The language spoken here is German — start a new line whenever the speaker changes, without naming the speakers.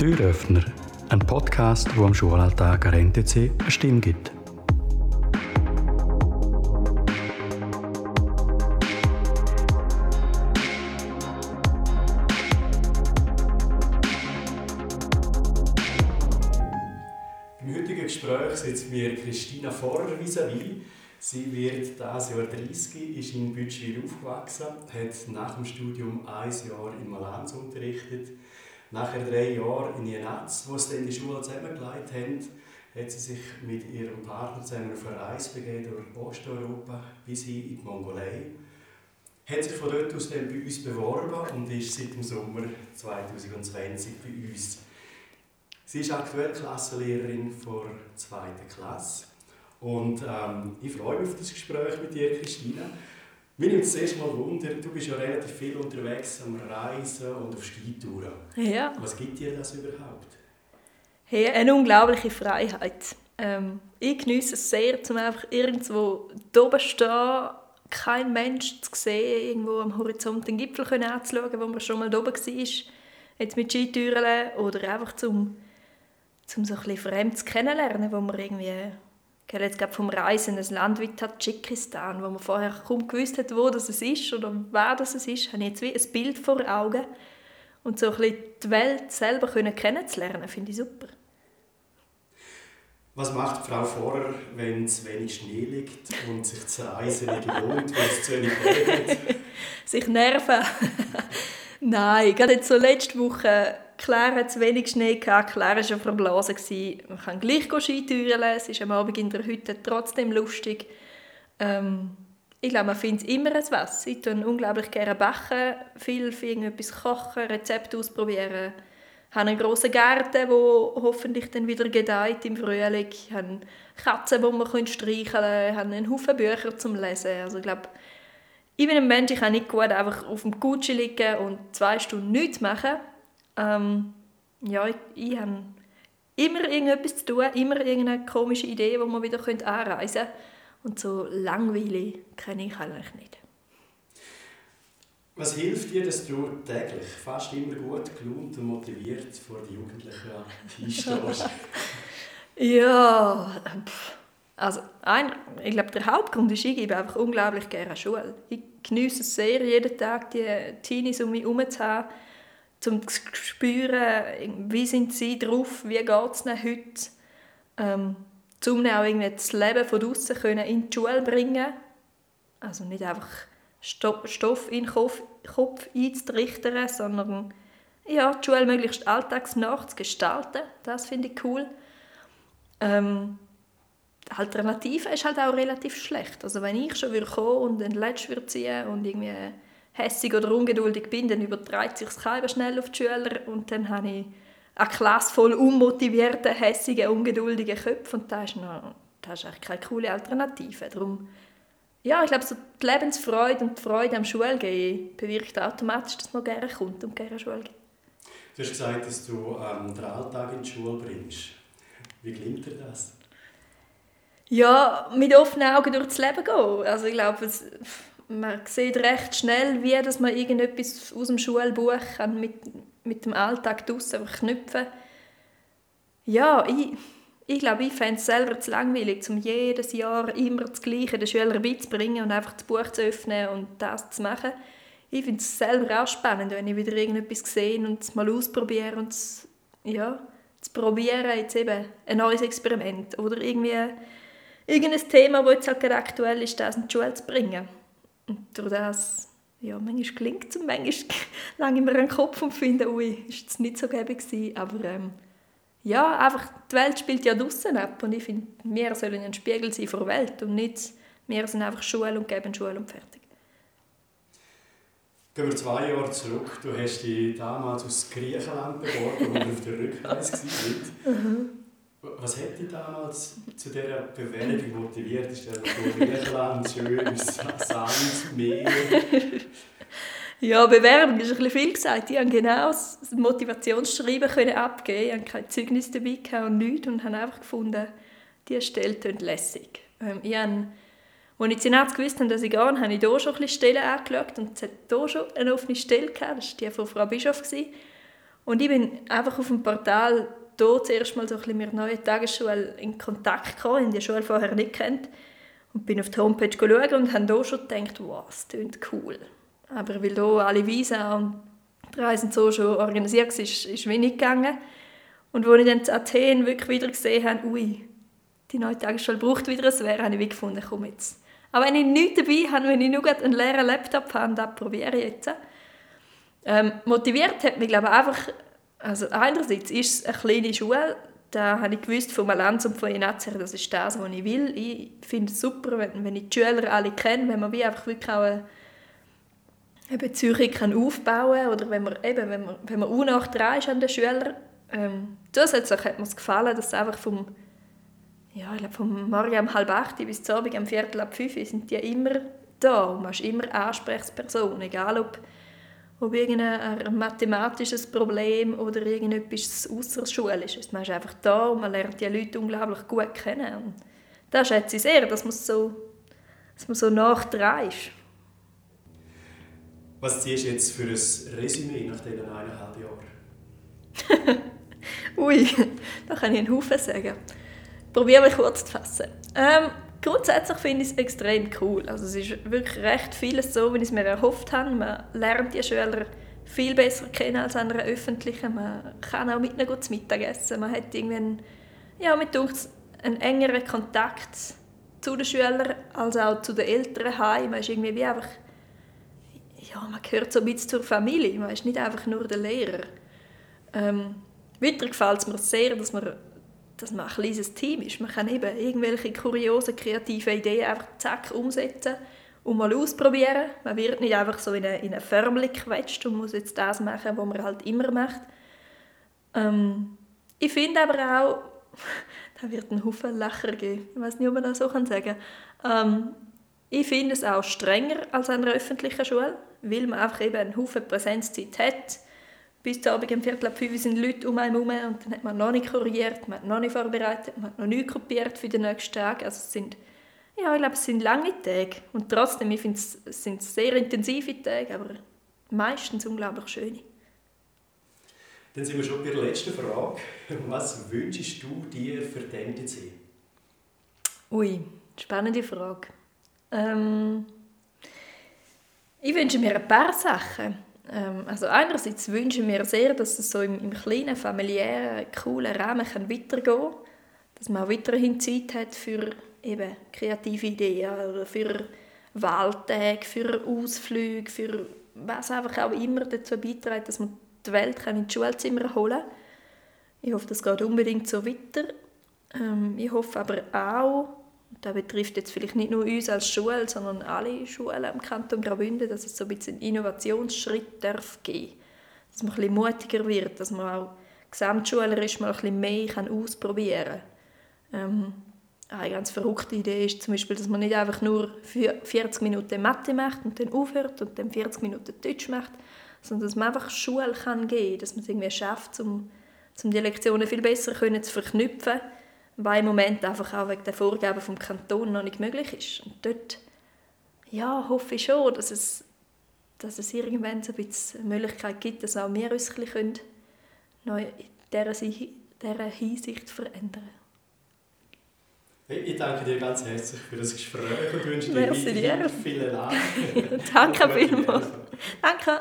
Türöffner, ein Podcast, wo am Schulalltag an NTC eine Stimme gibt.
Im heutigen Gespräch sitzt mir Christina Vorrer vis-à-vis. Sie wird dieses Jahr 30, ist in Bütschwil aufgewachsen, hat nach dem Studium ein Jahr in Malanz unterrichtet. Nachher drei Jahre in Jenatz, wo sie dann die Schule zusammengelegt haben, hat sie sich mit ihrem Partner zusammen auf eine Reise begeben durch Osteuropa bis hin in die Mongolei. Hat sich von dort aus dann bei uns beworben und ist seit dem Sommer 2020 bei uns. Sie ist aktuell Klassenlehrerin der zweiten Klasse. Und ähm, ich freue mich auf das Gespräch mit dir, Christina. Mir nimmt es zuerst mal Wunder, du bist ja relativ viel unterwegs am Reisen und auf Skitouren.
Ja.
Was gibt dir das überhaupt?
Hey, eine unglaubliche Freiheit. Ähm, ich genieße es sehr, um einfach irgendwo oben stehen, kein Mensch zu sehen, irgendwo am Horizont den Gipfel anzuschauen, wo man schon mal oben war, jetzt mit Skitouren oder einfach zum, zum so ein bisschen Fremdes kennenlernen, wo man irgendwie ich jetzt gerade vom Reisen in ein Land wie Tadschikistan, wo man vorher kaum gewusst hat, wo das ist oder wer das ist, habe ich jetzt wie ein Bild vor Augen. Und so ein bisschen die Welt selber können kennenzulernen, finde ich super.
Was macht Frau Vorer, wenn es wenig Schnee liegt und sich das Reisen nicht lohnt, weil es zu wenig regnet?
sich nerven. Nein, gerade jetzt so letzte Woche, klar hat es wenig Schnee gehabt, klar war es verblasen. Man kann gleich Skitouren, es ist am Abend in der Hütte trotzdem lustig. Ähm, ich glaube, man findet immer etwas. Ich tue unglaublich gerne backen, viel für irgendetwas kochen, Rezepte ausprobieren. Ich habe einen grossen Garten, der hoffentlich dann wieder gedeiht im Frühling. Ich habe Katzen, die man streicheln kann. Ich habe einen Haufen Bücher zum Lesen. Also ich glaube, ich bin ein Mensch, ich kann nicht gut einfach auf dem Gucci liegen und zwei Stunden nichts machen. Ähm, ja, ich, ich habe immer irgendetwas zu tun, immer irgendeine komische Idee, die man wieder anreisen könnte. Und so langweilig kenne ich eigentlich nicht.
Was hilft dir, dass du täglich fast immer gut gelaunt und motiviert vor den Jugendlichen hinstehst?
ja, also ein, ich glaube, der Hauptgrund ist, ich gebe einfach unglaublich gerne Schule. Ich genieße es sehr, jeden Tag die Teenies um mich herum zu haben, um zu spüren, wie sind sie drauf, wie geht es ihnen heute. Ähm, um auch irgendwie das Leben von draußen in die Schule bringen Also nicht einfach Stoff in den Kopf, Kopf einzutrichtern, sondern ja, die Schule möglichst alltagsnah zu gestalten. Das finde ich cool. Ähm, die Alternative ist halt auch relativ schlecht. Also wenn ich schon kommen und den Letsch ziehen und irgendwie hässig oder ungeduldig bin, dann übertreibt sich das schnell auf die Schüler und dann habe ich eine Klasse voll unmotivierter, hässiger, ungeduldiger Köpfe und das ist, noch, das ist eigentlich keine coole Alternative. Darum, ja, ich glaube, so die Lebensfreude und die Freude am Schulgehen bewirkt automatisch, dass man gerne kommt und gerne Schule geht.
Du hast gesagt, dass du ähm, den Alltag in die Schule bringst. Wie gelingt dir das?
Ja, mit offenen Augen durchs Leben gehen. Also ich glaube, es, man sieht recht schnell, wie dass man irgendetwas aus dem Schulbuch kann mit, mit dem Alltag draussen knüpfen Ja, ich, ich glaube, ich fände es selber zu langweilig, um jedes Jahr immer das Gleiche den Schülern beizubringen und einfach das Buch zu öffnen und das zu machen. Ich finde es selber auch spannend, wenn ich wieder irgendetwas sehe und es mal ausprobiere und es, ja, zu probieren, jetzt eben ein neues Experiment oder irgendwie irgendein Thema, das jetzt halt gerade aktuell ist, das in die Schule zu bringen. Und durch das, ja, manchmal gelingt es und manchmal lange mir den Kopf und finde, ui, ist es nicht so gäbig gewesen. Aber ähm, ja, einfach, die Welt spielt ja draußen ab und ich finde, wir sollen ein Spiegel sein der Welt und nicht, wir sind einfach Schule und geben Schule und fertig.
Gehen wir zwei Jahre zurück. Du hast dich damals aus Griechenland beworben, wo wir auf der Rückreise waren. Was hat dich damals zu dieser Bewerbung motiviert? Ist das Griechenland, schönes Sand, Meer?
Ja, Bewerbung ist ein bisschen viel gesagt. Ich konnte genau das Motivationsschreiben abgeben. Ich hatte kein Zeugnis dabei und nichts und habe einfach gefunden, diese Stelle klingt lässig. Ähm, ich habe, als ich zuerst gewusst habe, dass ich gehe, habe ich hier schon ein bisschen Stellen angeschaut und es hat hier schon eine offene Stelle gehabt. Das war die von Frau Bischof. Und ich bin einfach auf dem Portal hier zuerst so ein mit der neuen Tagesschule in Kontakt gekommen, in die Schule vorher nicht kennt. Und bin auf die Homepage schauen und habe hier schon gedacht, wow, das klingt cool. Aber weil hier alle Visa und die Reisen so schon organisiert war, ist, ist wenig gegangen. Und als ich dann in Athen wirklich wieder gesehen habe, ui, die neue Tagesschule braucht wieder ein Wehr, habe ich gefunden, komm jetzt. Aber wenn ich nichts dabei habe, wenn ich nur einen leeren Laptop habe, das probiere ich jetzt. Ähm, motiviert hat mich, glaube ich, einfach, also einerseits ist es eine kleine Schule, da habe ich gewusst vom Land und von Inazer, das ist das, was ich will. Ich finde es super, wenn, wenn ich die Schüler alle kenne, wenn man wie einfach wirklich auch eine, eine Beziehung kann aufbauen kann oder wenn man, eben, wenn man, wenn man auch nach dran ist an den Schülern. Ähm, zusätzlich hat mir es gefallen, dass einfach vom ja, ich glaube, vom Morgen um halb acht bis zum Abend um viertel ab fünf sind die immer da und man ist immer Ansprechperson, egal ob, ob irgendein mathematisches Problem oder irgendetwas außerschulisch ist. Man ist einfach da und man lernt die Leute unglaublich gut kennen. Und das schätze ich sehr, dass man so, dass man so nah dran ist.
Was ziehst du jetzt für ein Resümee nach diesen eineinhalb Jahren?
Ui, da kann ich einen Haufen sagen probiere mich kurz zu fassen. Ähm, grundsätzlich finde ich es extrem cool. Also es ist wirklich recht vieles so, wie ich es mir erhofft habe. Man lernt die Schüler viel besser kennen als an einer öffentlichen. Man kann auch mit ihnen gut Mittag essen. Man hat irgendwie einen, ja, mit einen engeren Kontakt zu den Schülern als auch zu den Eltern heim. Man ist irgendwie wie einfach, ja, man gehört so ein bisschen zur Familie. Man ist nicht einfach nur der Lehrer. Ähm, weiter gefällt es mir sehr, dass man dass man ein kleines Team ist. Man kann eben irgendwelche kuriosen, kreativen Ideen einfach zack umsetzen und mal ausprobieren. Man wird nicht einfach so in eine, in eine Förmel gequetscht und muss jetzt das machen, was man halt immer macht. Ähm, ich finde aber auch, da wird ein Haufen Lacher geben. Ich weiß nicht, ob man das so sagen kann. Ähm, ich finde es auch strenger als an einer öffentlichen Schule, weil man einfach eben einen Haufen Präsenzzeit hat bis zum Abend um Viertel ab fünf sind Leute um einen herum und dann hat man noch nicht kuriert, man hat noch nicht vorbereitet, man hat noch nicht kopiert für den nächsten Tag. Also es sind, ja, ich glaube, es sind lange Tage und trotzdem, ich finde es, sind sehr intensive Tage, aber meistens unglaublich schöne.
Dann sind wir schon bei der letzten Frage. Was wünschst du dir für den NDC?
Ui, spannende Frage. Ähm, ich wünsche mir ein paar Sachen. Ähm, also einerseits wünsche ich mir sehr, dass es so im, im kleinen, familiären, coolen Rahmen kann weitergehen kann. Dass man auch weiterhin Zeit hat für eben kreative Ideen oder für Wahltage, für Ausflüge, für was einfach auch immer dazu beiträgt, dass man die Welt kann in die Schulzimmer holen kann. Ich hoffe, das geht unbedingt so weiter. Ähm, ich hoffe aber auch, das betrifft jetzt vielleicht nicht nur uns als Schule, sondern alle Schulen im Kanton Graubünden, dass es so ein bisschen einen Innovationsschritt darf geben Dass man ein bisschen mutiger wird, dass man auch gesamtschulerisch mal ein bisschen mehr ausprobieren kann. Ähm, eine ganz verrückte Idee ist zum Beispiel, dass man nicht einfach nur 40 Minuten Mathe macht und dann aufhört und dann 40 Minuten Deutsch macht, sondern dass man einfach Schule kann geben kann, dass man es irgendwie schafft, um, um die Lektionen viel besser zu verknüpfen weil im Moment einfach auch wegen der Vorgaben vom Kanton noch nicht möglich ist. Und dort ja, hoffe ich schon, dass es, dass es irgendwann so ein bisschen Möglichkeit gibt, dass auch wir uns ein bisschen neu in dieser, dieser Hinsicht verändern
Ich danke dir ganz herzlich für das Gespräch und wünsche dir,
vielen Dank. Danke vielmals. Danke.